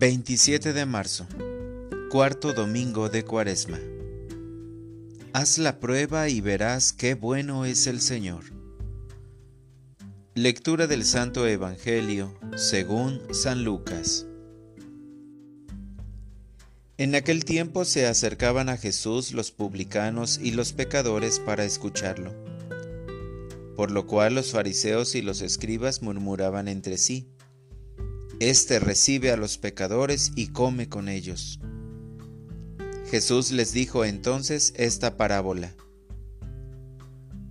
27 de marzo, cuarto domingo de Cuaresma. Haz la prueba y verás qué bueno es el Señor. Lectura del Santo Evangelio según San Lucas. En aquel tiempo se acercaban a Jesús los publicanos y los pecadores para escucharlo, por lo cual los fariseos y los escribas murmuraban entre sí este recibe a los pecadores y come con ellos. Jesús les dijo entonces esta parábola.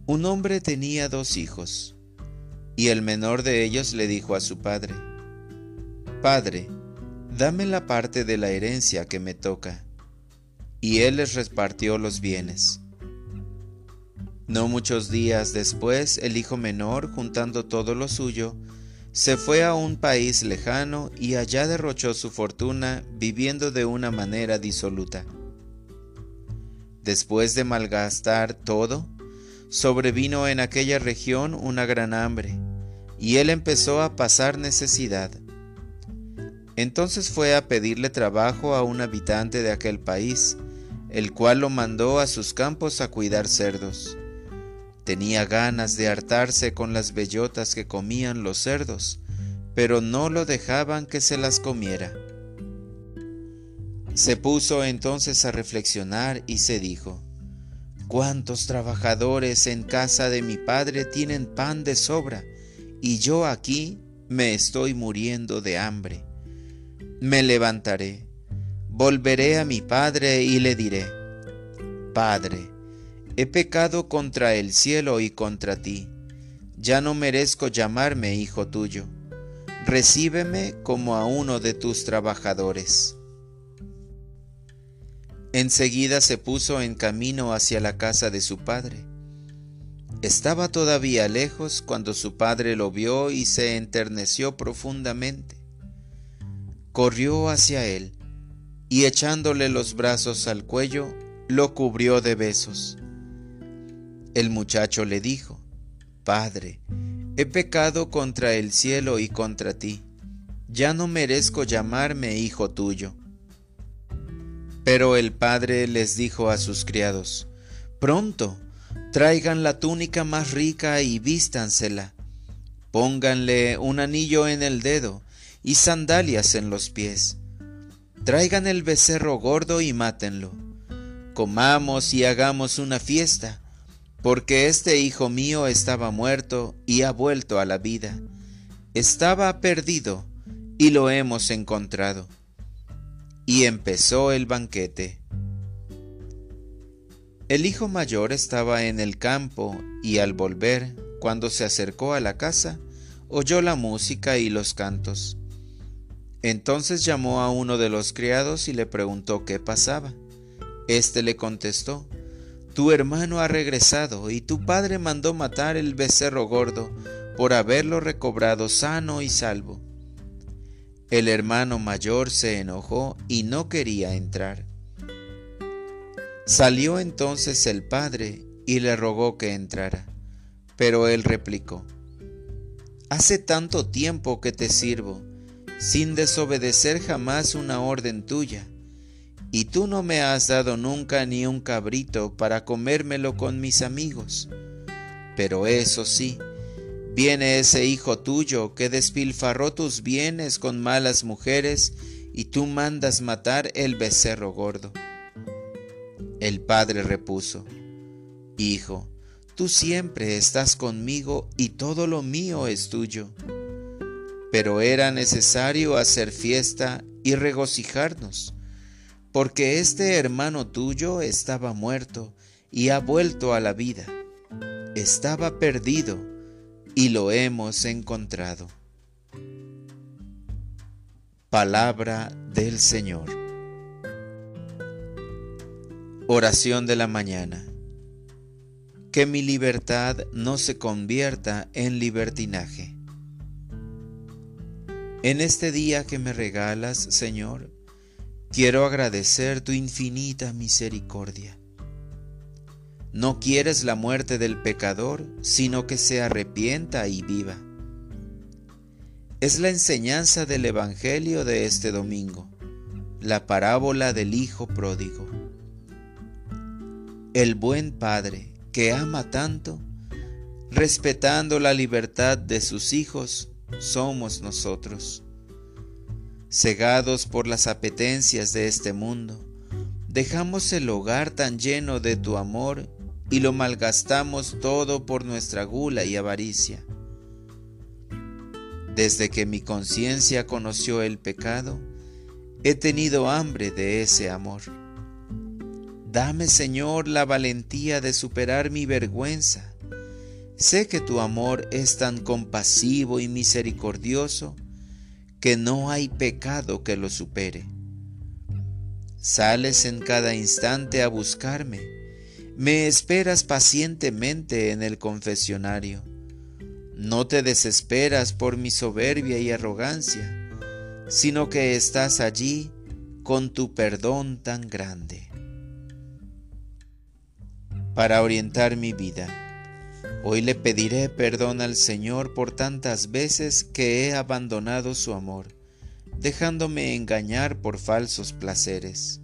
Un hombre tenía dos hijos, y el menor de ellos le dijo a su padre, Padre, dame la parte de la herencia que me toca. Y él les repartió los bienes. No muchos días después, el hijo menor, juntando todo lo suyo, se fue a un país lejano y allá derrochó su fortuna viviendo de una manera disoluta. Después de malgastar todo, sobrevino en aquella región una gran hambre, y él empezó a pasar necesidad. Entonces fue a pedirle trabajo a un habitante de aquel país, el cual lo mandó a sus campos a cuidar cerdos. Tenía ganas de hartarse con las bellotas que comían los cerdos, pero no lo dejaban que se las comiera. Se puso entonces a reflexionar y se dijo, ¿Cuántos trabajadores en casa de mi padre tienen pan de sobra y yo aquí me estoy muriendo de hambre? Me levantaré, volveré a mi padre y le diré, Padre, He pecado contra el cielo y contra ti. Ya no merezco llamarme hijo tuyo. Recíbeme como a uno de tus trabajadores. Enseguida se puso en camino hacia la casa de su padre. Estaba todavía lejos cuando su padre lo vio y se enterneció profundamente. Corrió hacia él y echándole los brazos al cuello, lo cubrió de besos. El muchacho le dijo, Padre, he pecado contra el cielo y contra ti, ya no merezco llamarme hijo tuyo. Pero el padre les dijo a sus criados, Pronto, traigan la túnica más rica y vístansela, pónganle un anillo en el dedo y sandalias en los pies, traigan el becerro gordo y mátenlo, comamos y hagamos una fiesta, porque este hijo mío estaba muerto y ha vuelto a la vida. Estaba perdido y lo hemos encontrado. Y empezó el banquete. El hijo mayor estaba en el campo y al volver, cuando se acercó a la casa, oyó la música y los cantos. Entonces llamó a uno de los criados y le preguntó qué pasaba. Este le contestó, tu hermano ha regresado y tu padre mandó matar el becerro gordo por haberlo recobrado sano y salvo. El hermano mayor se enojó y no quería entrar. Salió entonces el padre y le rogó que entrara, pero él replicó, Hace tanto tiempo que te sirvo, sin desobedecer jamás una orden tuya y tú no me has dado nunca ni un cabrito para comérmelo con mis amigos. Pero eso sí, viene ese hijo tuyo que despilfarró tus bienes con malas mujeres y tú mandas matar el becerro gordo. El padre repuso, Hijo, tú siempre estás conmigo y todo lo mío es tuyo. Pero era necesario hacer fiesta y regocijarnos porque este hermano tuyo estaba muerto y ha vuelto a la vida. Estaba perdido y lo hemos encontrado. Palabra del Señor. Oración de la mañana. Que mi libertad no se convierta en libertinaje. En este día que me regalas, Señor, Quiero agradecer tu infinita misericordia. No quieres la muerte del pecador, sino que se arrepienta y viva. es la enseñanza del Evangelio de este domingo, la parábola del Hijo Pródigo. El buen Padre que ama tanto, respetando la libertad de sus hijos, somos nosotros. Cegados por las apetencias de este mundo, dejamos el hogar tan lleno de tu amor y lo malgastamos todo por nuestra gula y avaricia. Desde que mi conciencia conoció el pecado, he tenido hambre de ese amor. Dame, Señor, la valentía de superar mi vergüenza. Sé que tu amor es tan compasivo y misericordioso que no hay pecado que lo supere. Sales en cada instante a buscarme, me esperas pacientemente en el confesionario. No te desesperas por mi soberbia y arrogancia, sino que estás allí con tu perdón tan grande para orientar mi vida. Hoy le pediré perdón al Señor por tantas veces que he abandonado su amor, dejándome engañar por falsos placeres.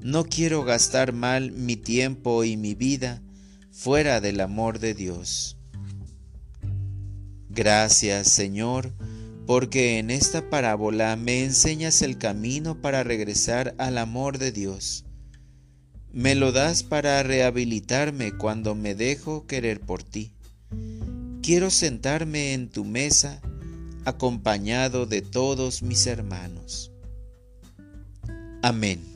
No quiero gastar mal mi tiempo y mi vida fuera del amor de Dios. Gracias, Señor, porque en esta parábola me enseñas el camino para regresar al amor de Dios me lo das para rehabilitarme cuando me dejo querer por ti. Quiero sentarme en tu mesa acompañado de todos mis hermanos. Amén.